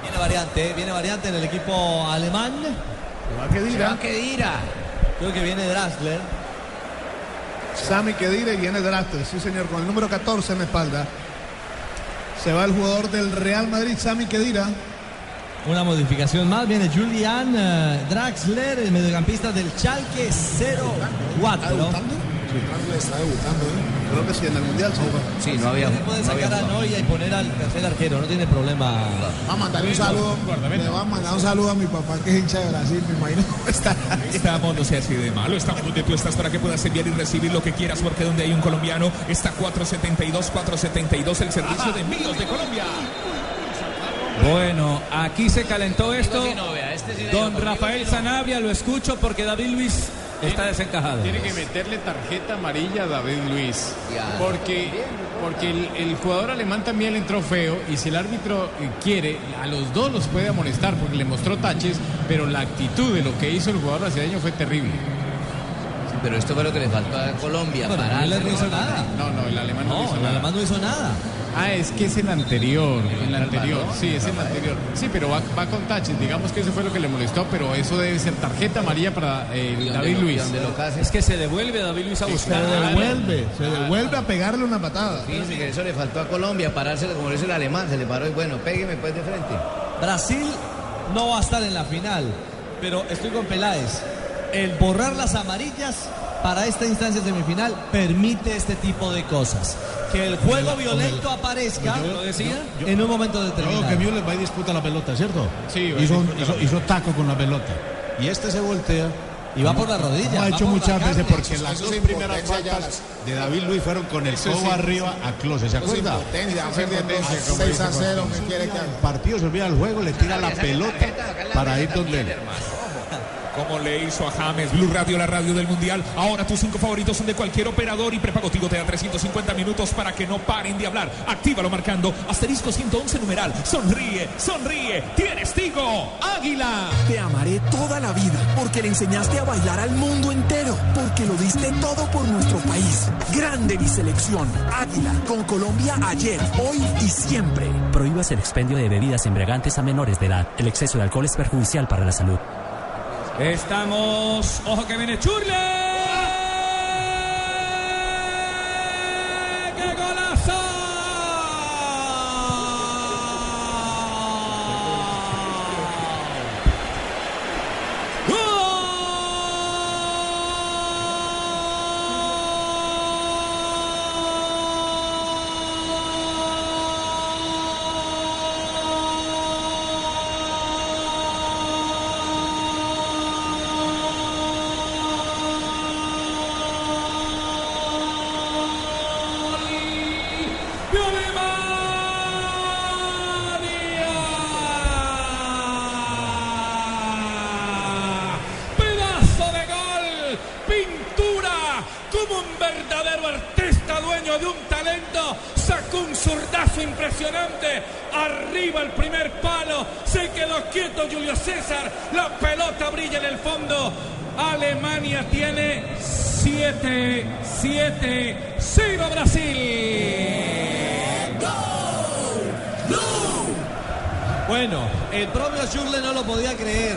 Viene variante, viene variante en el equipo alemán. que dirá. Creo que viene Draxler. Sami Kedira y viene Drafter, sí señor, con el número 14 en la espalda. Se va el jugador del Real Madrid, Sami Kedira. Una modificación más, viene Julian eh, Draxler, el mediocampista del Schalke 04. Está debutando, ¿eh? Creo que sí, en el Mundial Sí, no había. Puede no había sacar a. Noya y poner al tercer arquero, no tiene problema. Va a mandar un saludo. Le va a mandar un saludo a mi papá que es hincha de Brasil, me imagino cómo está. Estamos, no sea así de malo, estamos donde tú estás para que puedas enviar y recibir lo que quieras, porque donde hay un colombiano está 472, 472, el servicio de envíos de Colombia. Bueno, aquí se calentó esto. este Don Rafael Sanabria, lo escucho porque David Luis está desencajado. Tiene que meterle tarjeta amarilla a David Luis. Porque, porque el, el jugador alemán también le entró feo y si el árbitro eh, quiere, a los dos los puede amonestar porque le mostró taches, pero la actitud de lo que hizo el jugador brasileño fue terrible. Pero esto fue lo que le faltó a Colombia. Bueno, parar. no hizo nada. No, no, el alemán no, No, hizo el nada. alemán no hizo nada. Ah, es que es el anterior, el anterior, sí, es el anterior. Sí, pero va, va con taches, digamos que eso fue lo que le molestó, pero eso debe ser tarjeta amarilla para eh, David lo- Luis. Es que se devuelve David Luis a Se buscar. devuelve, se devuelve a pegarle una patada. Fíjense que eso le faltó a Colombia, parárselo como lo hizo el alemán, se le paró y bueno, pégueme pues de frente. Brasil no va a estar en la final, pero estoy con Peláez. El borrar las amarillas para esta instancia semifinal permite este tipo de cosas. Que el juego violento aparezca ¿Lo decía? en un momento Luego que determinado. Müller va y disputa la pelota, ¿cierto? Sí, hizo, hizo- hizo taco con la pelota. Y este se voltea. Y va por la rodilla. Como ha hecho muchas veces porque Eso las dos primeras faltas de David Luis fueron con el codo im- arriba a Close, ¿se acuerda? impotencia, va Eso es perdiendo impotencia, como 6 a dice 0, Juan. ¿qué quiere que El partido se olvida del juego, le tira la pelota para ir donde él. Como le hizo a James, Blue Radio, la radio del Mundial. Ahora tus cinco favoritos son de cualquier operador y prepago Tigo te da 350 minutos para que no paren de hablar. Actívalo marcando asterisco 111 numeral. Sonríe, sonríe. Tienes Tigo. Águila. Te amaré toda la vida porque le enseñaste a bailar al mundo entero, porque lo diste todo por nuestro país. Grande mi selección. Águila, con Colombia ayer, hoy y siempre. Prohíbas el expendio de bebidas embriagantes a menores de edad. El exceso de alcohol es perjudicial para la salud. Estamos. Ojo que viene Churle. Zurdazo impresionante. Arriba el primer palo, se quedó quieto Julio César. La pelota brilla en el fondo. Alemania tiene 7, 7, 0 Brasil. Bueno, el propio Schürrle no lo podía creer.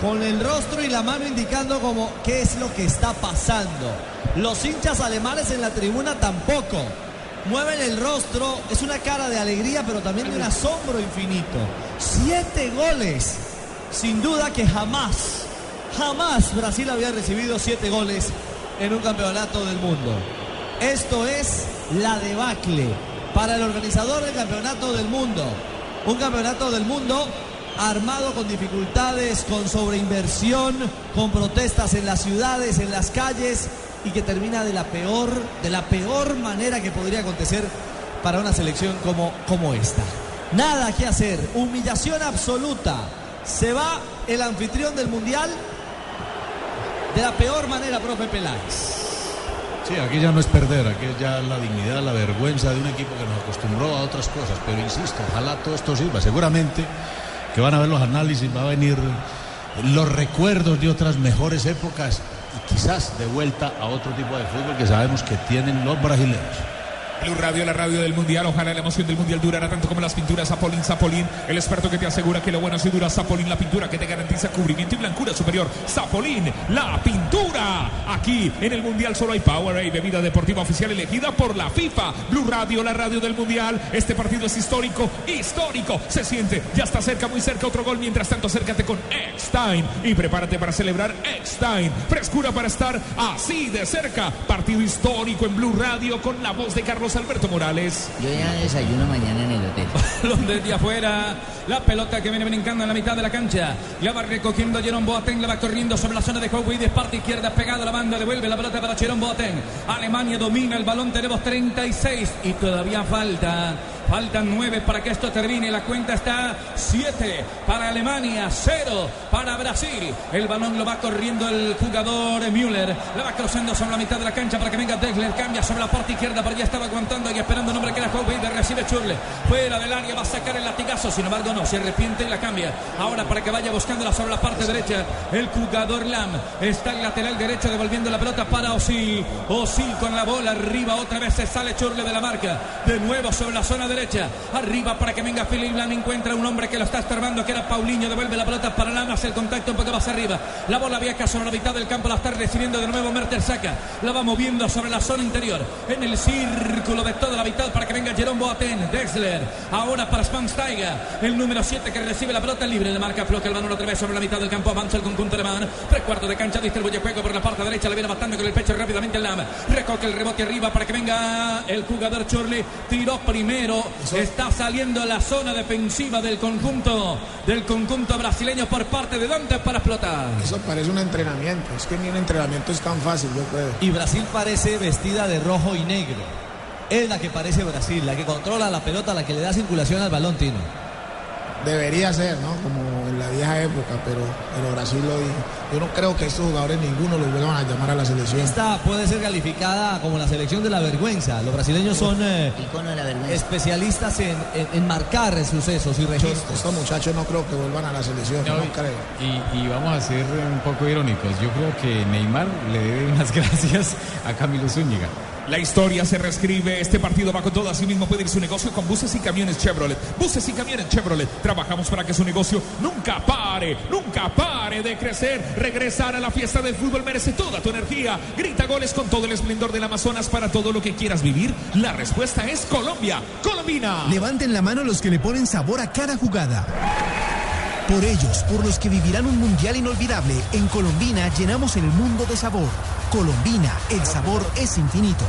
Con el rostro y la mano indicando como qué es lo que está pasando. Los hinchas alemanes en la tribuna tampoco. Mueven el rostro, es una cara de alegría, pero también de un asombro infinito. Siete goles. Sin duda que jamás, jamás Brasil había recibido siete goles en un campeonato del mundo. Esto es la debacle para el organizador del campeonato del mundo. Un campeonato del mundo armado con dificultades, con sobreinversión, con protestas en las ciudades, en las calles y que termina de la peor, de la peor manera que podría acontecer para una selección como, como esta. Nada que hacer, humillación absoluta. Se va el anfitrión del mundial de la peor manera, profe Peláez. Sí, aquí ya no es perder, aquí ya la dignidad, la vergüenza de un equipo que nos acostumbró a otras cosas. Pero insisto, ojalá todo esto sirva. Seguramente que van a ver los análisis, va a venir los recuerdos de otras mejores épocas y quizás de vuelta a otro tipo de fútbol que sabemos que tienen los brasileños. Blue Radio, la radio del Mundial. Ojalá la emoción del Mundial durara tanto como las pinturas Zapolín, Zapolín. El experto que te asegura que lo bueno sí dura Zapolín, la pintura que te garantiza cubrimiento y blancura superior. Zapolín, la pintura. Aquí en el Mundial solo hay Powerade, bebida deportiva oficial elegida por la FIFA. Blue Radio, la radio del Mundial. Este partido es histórico, histórico. Se siente, ya está cerca, muy cerca otro gol. Mientras tanto, acércate con Eckstein y prepárate para celebrar Eckstein. Frescura para estar así de cerca. Partido histórico en Blue Radio con la voz de Carlos Alberto Morales. Yo ya desayuno mañana en el hotel. Balón desde afuera. La pelota que viene brincando en la mitad de la cancha. La va recogiendo Jerón Boateng. La va corriendo sobre la zona de y de parte izquierda pegado a la banda. Devuelve la pelota para Jerón Boateng. Alemania domina el balón. Tenemos 36 y todavía falta. Faltan 9 para que esto termine. La cuenta está 7 para Alemania, 0 para Brasil. El balón lo va corriendo el jugador Müller. La va cruzando sobre la mitad de la cancha para que venga Degler. Cambia sobre la parte izquierda, pero ya estaba aguantando y esperando un hombre que era Hope Recibe Churle. Fuera del área va a sacar el latigazo. Sin embargo, no, se arrepiente y la cambia. Ahora para que vaya buscándola sobre la parte derecha. El jugador Lam está el lateral derecho devolviendo la pelota para Osil. Osil con la bola arriba. Otra vez se sale Churle de la marca. De nuevo sobre la zona derecha. Arriba para que venga Philip Lam. Encuentra un hombre que lo está estorbando, que era Paulinho. Devuelve la pelota para Lam. Hace el contacto un poco más arriba. La bola viaja sobre la mitad del campo. La está recibiendo de nuevo Merter Saca. La va moviendo sobre la zona interior. En el círculo de toda la mitad para que venga Jerome Boateng. Dexler. Ahora para Spansteiger. El número 7 que recibe la pelota libre. Le marca Floca el balón otra vez sobre la mitad del campo. Avanza el conjunto de Man. Tres cuartos de cancha. Distribuye juego por la parte derecha. Le viene bastante con el pecho rápidamente Lam. Recoge el rebote arriba para que venga el jugador Churley. Tiró primero. Está saliendo la zona defensiva del conjunto del conjunto brasileño por parte de Dante para explotar. Eso parece un entrenamiento. Es que ni un entrenamiento es tan fácil, yo creo. Y Brasil parece vestida de rojo y negro. Es la que parece Brasil, la que controla la pelota, la que le da circulación al balón, Tino. Debería ser, ¿no? Como vieja época, pero, pero Brasil lo dijo. Yo no creo que estos jugadores ninguno los vuelvan a llamar a la selección. Esta puede ser calificada como la selección de la vergüenza. Los brasileños son eh, Icono de la vergüenza. especialistas en, en- en marcar sucesos y registros. Estos muchachos no creo que vuelvan a la selección, no, No, y- creo. Y, y vamos a ser un poco irónicos. Yo creo que Neymar le debe unas gracias a Camilo Zúñiga. La historia se reescribe, este partido va con todo, así mismo puede ir su negocio con buses y camiones Chevrolet. Buses y camiones Chevrolet, trabajamos para que su negocio nunca pare, nunca pare de crecer. Regresar a la fiesta del fútbol merece toda tu energía. Grita goles con todo el esplendor del Amazonas para todo lo que quieras vivir. La respuesta es Colombia, Colombina. Levanten la mano los que le ponen sabor a cada jugada. Por ellos, por los que vivirán un mundial inolvidable, en Colombina llenamos el mundo de sabor. Colombina, el sabor es infinito.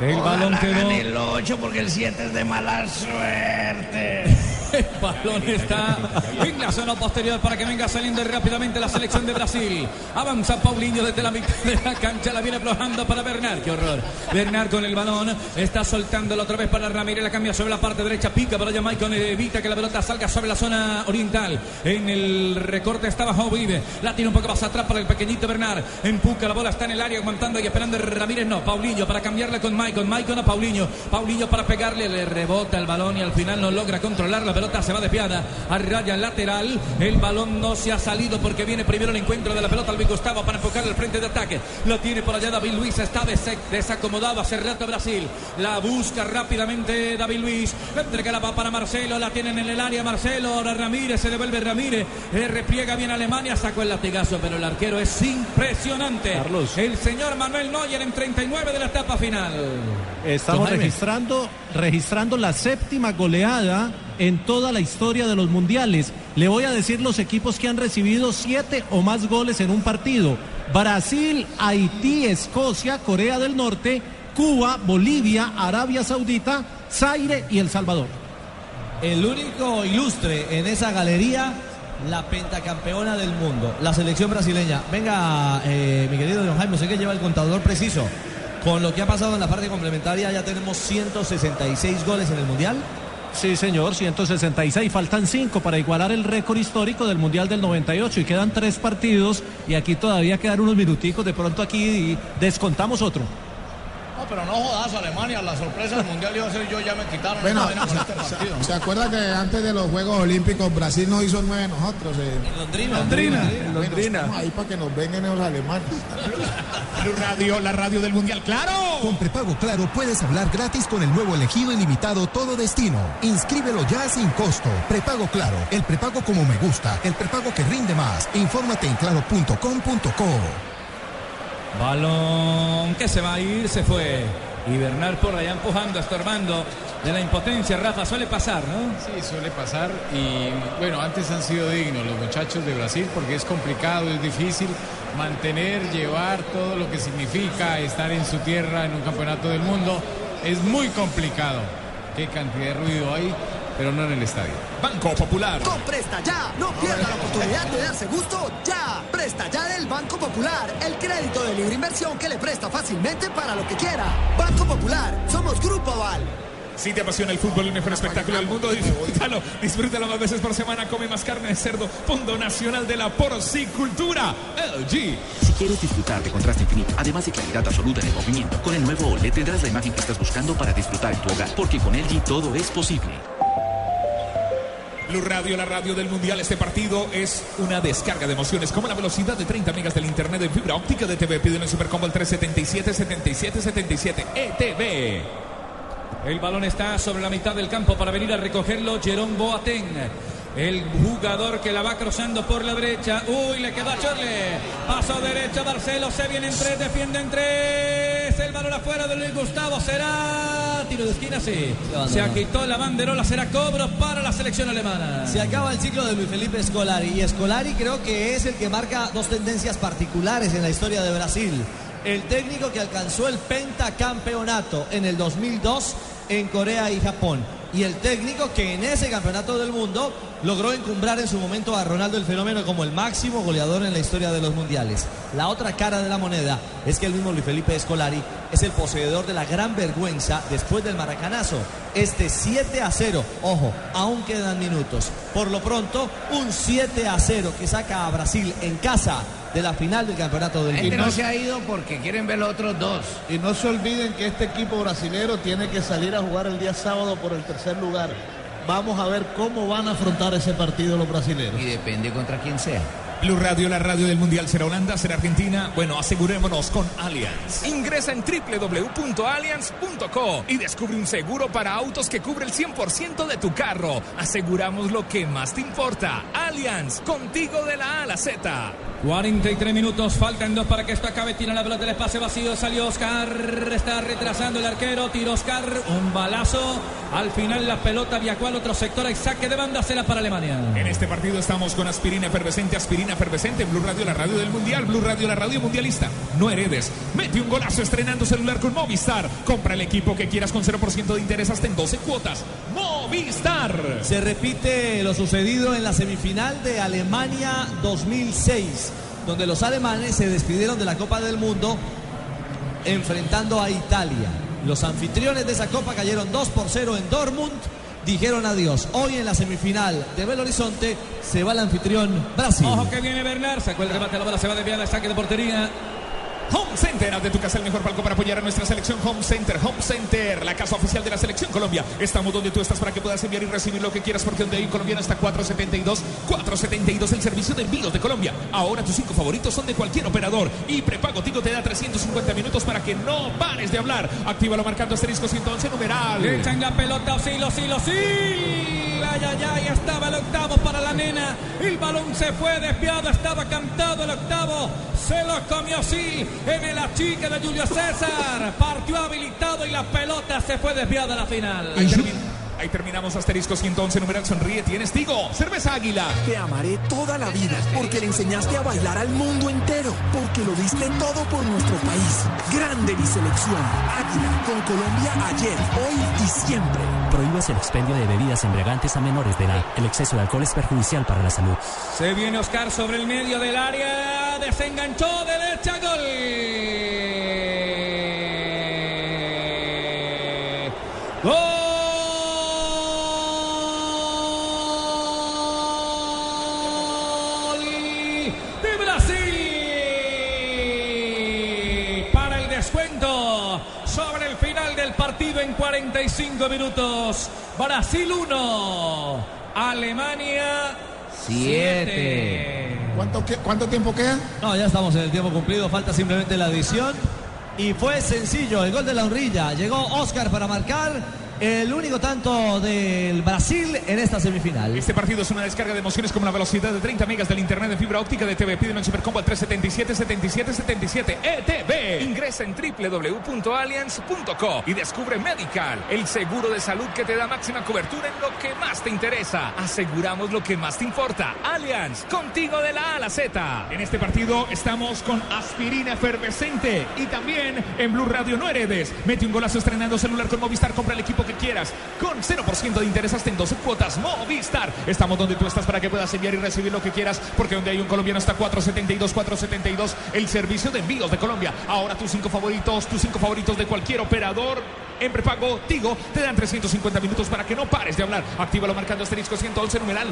El balón quedó. el 8 porque el 7 es de mala suerte. El balón está en la zona posterior para que venga saliendo rápidamente la selección de Brasil. Avanza Paulinho desde la mitad de la cancha, la viene aflojando para Bernard. Qué horror. Bernard con el balón está soltándolo otra vez para Ramírez. La cambia sobre la parte derecha, pica para Jamaica. Evita que la pelota salga sobre la zona oriental. En el recorte estaba Hovive. La tiene un poco más atrás para el pequeñito Bernard. Empuca la bola, está en el área aguantando y esperando Ramírez. No, Paulinho para cambiarle con Maicon. Maicon a Paulinho. Paulinho para pegarle, le rebota el balón y al final no logra controlar la pelota. Se va desviada a raya lateral. El balón no se ha salido porque viene primero el encuentro de la pelota. Luis Gustavo para enfocar el frente de ataque. Lo tiene por allá David Luis. Está des- desacomodado hace rato Brasil. La busca rápidamente David Luis. Entrega la va para Marcelo. La tienen en el área Marcelo. Ahora Ramírez. Se devuelve Ramírez. Eh, repliega bien Alemania. Sacó el latigazo. Pero el arquero es impresionante. Carlos. El señor Manuel Neuer en 39 de la etapa final. Estamos registrando, registrando la séptima goleada en toda la historia de los mundiales. Le voy a decir los equipos que han recibido siete o más goles en un partido. Brasil, Haití, Escocia, Corea del Norte, Cuba, Bolivia, Arabia Saudita, Zaire y El Salvador. El único ilustre en esa galería, la pentacampeona del mundo, la selección brasileña. Venga, eh, mi querido don Jaime, sé que lleva el contador preciso. Con lo que ha pasado en la parte complementaria, ya tenemos 166 goles en el Mundial. Sí, señor, 166. Faltan 5 para igualar el récord histórico del Mundial del 98 y quedan 3 partidos y aquí todavía quedan unos minuticos. De pronto aquí descontamos otro. No, pero no jodas, Alemania, la sorpresa del Mundial iba a ser yo, ya me quitaron Bueno, vaina con este partido. ¿se acuerda que antes de los Juegos Olímpicos Brasil nos hizo nueve nosotros? En Londrina. Londrina. Londrina. Bueno, ahí para que nos vengan los alemanes. Radio, la radio del Mundial, claro. Con prepago claro puedes hablar gratis con el nuevo elegido ilimitado Todo Destino. Inscríbelo ya sin costo. Prepago claro, el prepago como me gusta, el prepago que rinde más. Infórmate en claro.com.co. Balón que se va a ir, se fue. Y Bernal por allá empujando, estorbando de la impotencia. Rafa, suele pasar, ¿no? Sí, suele pasar. Y bueno, antes han sido dignos los muchachos de Brasil porque es complicado, es difícil mantener, llevar todo lo que significa estar en su tierra en un campeonato del mundo. Es muy complicado. Qué cantidad de ruido hay, pero no en el estadio. Banco Popular. Con Presta Ya, no pierda la oportunidad de darse gusto ya. Presta Ya del Banco Popular, el crédito de libre inversión que le presta fácilmente para lo que quiera. Banco Popular, somos Grupo Aval. Si te apasiona el fútbol, el mejor espectáculo del mundo, disfrútalo. Disfrútalo más veces por semana. Come más carne de cerdo. Fondo Nacional de la Porcicultura. LG. Si quieres disfrutar de contraste infinito, además de claridad absoluta en el movimiento, con el nuevo OLED tendrás la imagen que estás buscando para disfrutar en tu hogar, porque con LG todo es posible. Blue Radio, la radio del Mundial. Este partido es una descarga de emociones. Como la velocidad de 30 megas del internet de fibra óptica de TV. Pide en el Supercombo el 377-7777 ETV. El balón está sobre la mitad del campo para venir a recogerlo Jerón Boateng. El jugador que la va cruzando por la derecha. Uy, le quedó a Chorle. Paso derecho, Barcelo. Se viene en tres, defiende en tres. El balón afuera de Luis Gustavo. Será tiro de esquina, sí. Se quitó la banderola. Será cobro para la selección alemana. Se acaba el ciclo de Luis Felipe Scolari y Scolari creo que es el que marca dos tendencias particulares en la historia de Brasil. El técnico que alcanzó el pentacampeonato en el 2002 en Corea y Japón. Y el técnico que en ese campeonato del mundo logró encumbrar en su momento a Ronaldo el Fenómeno como el máximo goleador en la historia de los mundiales. La otra cara de la moneda es que el mismo Luis Felipe Scolari es el poseedor de la gran vergüenza después del maracanazo. Este 7 a 0, ojo, aún quedan minutos. Por lo pronto, un 7 a 0 que saca a Brasil en casa de la final del campeonato del La mundo. gente no se ha ido porque quieren ver los otros dos. Y no se olviden que este equipo brasilero tiene que salir a jugar el día sábado por el tercer lugar. Vamos a ver cómo van a afrontar ese partido los brasileños. Y depende contra quién sea. Blue Radio, la radio del Mundial. ¿Será Holanda? ¿Será Argentina? Bueno, asegurémonos con Allianz. Ingresa en www.allianz.co y descubre un seguro para autos que cubre el 100% de tu carro. Aseguramos lo que más te importa. Allianz, contigo de la A a la Z. 43 minutos, faltan dos para que esto acabe. Tira la pelota del espacio vacío. Salió Oscar. Está retrasando el arquero. Tiro Oscar. Un balazo. Al final la pelota viajó al otro sector. Hay saque de banda. Será para Alemania. En este partido estamos con aspirina efervescente, aspirina efervescente, Blue Radio, la radio del Mundial, Blue Radio, la radio mundialista. No heredes. Mete un golazo estrenando celular con Movistar. Compra el equipo que quieras con 0% de interés hasta en 12 cuotas. Movistar. Se repite lo sucedido en la semifinal de Alemania 2006, donde los alemanes se despidieron de la Copa del Mundo enfrentando a Italia. Los anfitriones de esa copa cayeron 2 por 0 en Dortmund. Dijeron adiós. Hoy en la semifinal de Belo Horizonte se va el anfitrión Brasil. Ojo que viene Bernard. Sacó el remate, la bola se va a desviar saque de portería. Home Center, haz de tu casa el mejor palco para apoyar a nuestra selección. Home Center, Home Center, la casa oficial de la selección Colombia. Estamos donde tú estás para que puedas enviar y recibir lo que quieras, porque donde hay colombiano está 472. 472, el servicio de envíos de Colombia. Ahora tus cinco favoritos son de cualquier operador. Y prepago Tigo te da 350 minutos para que no pares de hablar. Actívalo marcando asterisco 111 numeral. Echan la pelota, Osilo, Osilo, sí. Ay, ay, ay, estaba el octavo para la nena. El balón se fue desviado, estaba el octavo. Se lo comió, sí, en el achique de Julio César. Partió habilitado y la pelota se fue desviada a la final. Ahí, termi- Ahí terminamos asterisco 111, numeral sonríe, tienes Tigo, cerveza águila. Te amaré toda la vida porque le enseñaste a bailar al mundo entero, porque lo diste todo por nuestro país. Grande mi selección. Águila con Colombia ayer, hoy y siempre. Prohíbes el expendio de bebidas embriagantes a menores de edad. El exceso de alcohol es perjudicial para la salud. Se viene Oscar sobre el medio del área. Desenganchó derecha. Gol 45 minutos. Brasil 1. Alemania Siete. ¿Cuánto, que- ¿Cuánto tiempo queda? No, ya estamos en el tiempo cumplido, falta simplemente la adición. Y fue sencillo, el gol de la honrilla. Llegó Oscar para marcar el único tanto del Brasil en esta semifinal. Este partido es una descarga de emociones como la velocidad de 30 megas del internet de fibra óptica de TV. Pídelo en Supercombo al 377 77 77 ETV. Ingresa en www.allianz.co y descubre Medical, el seguro de salud que te da máxima cobertura en lo que más te interesa. Aseguramos lo que más te importa. Allianz, contigo de la A a la Z. En este partido estamos con aspirina efervescente y también en Blue Radio no heredes. Mete un golazo estrenando celular con Movistar, compra el equipo que quieras con 0% de interés hasta en 12 cuotas. Movistar. Estamos donde tú estás para que puedas enviar y recibir lo que quieras, porque donde hay un colombiano está 472, 472, el servicio de envíos de Colombia. Ahora tus cinco favoritos, tus cinco favoritos de cualquier operador. En prepago, Tigo, te dan 350 minutos para que no pares de hablar. Actívalo marcando asterisco 111 numeral.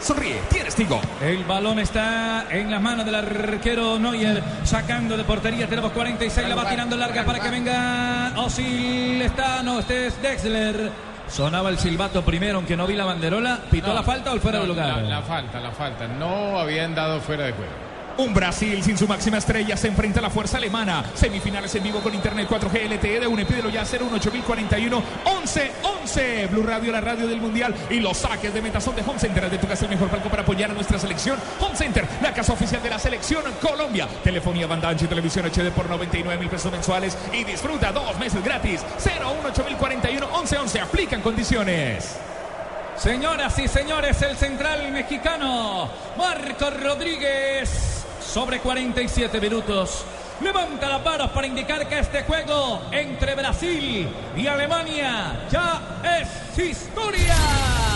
Sonríe, tienes Tigo. El balón está en las manos del arquero Neuer, sacando de portería. Tenemos 46, la va tirando larga para que venga Osil. Está, no, este es Dexler. Sonaba el silbato primero, aunque no vi la banderola. ¿Pitó No, la falta o el fuera no, de lugar? La, la falta, la falta. No habían dado fuera de juego. Un Brasil sin su máxima estrella se enfrenta a la fuerza alemana. Semifinales en vivo con Internet 4G LTE de UNE. Pídelo ya 01841 11 11. Blue Radio, la radio del Mundial. Y los saques de meta son de Home Center. De tu casa el mejor palco para apoyar a nuestra selección. Home Center, la casa oficial de la selección Colombia. Telefonía, banda ancha y televisión HD por 99 mil pesos mensuales. Y disfruta dos meses gratis. 01841 11 11. Aplican condiciones. Señoras y señores, el central mexicano Marco Rodríguez sobre 47 minutos. Levanta las manos para indicar que este juego entre Brasil y Alemania ya es historia.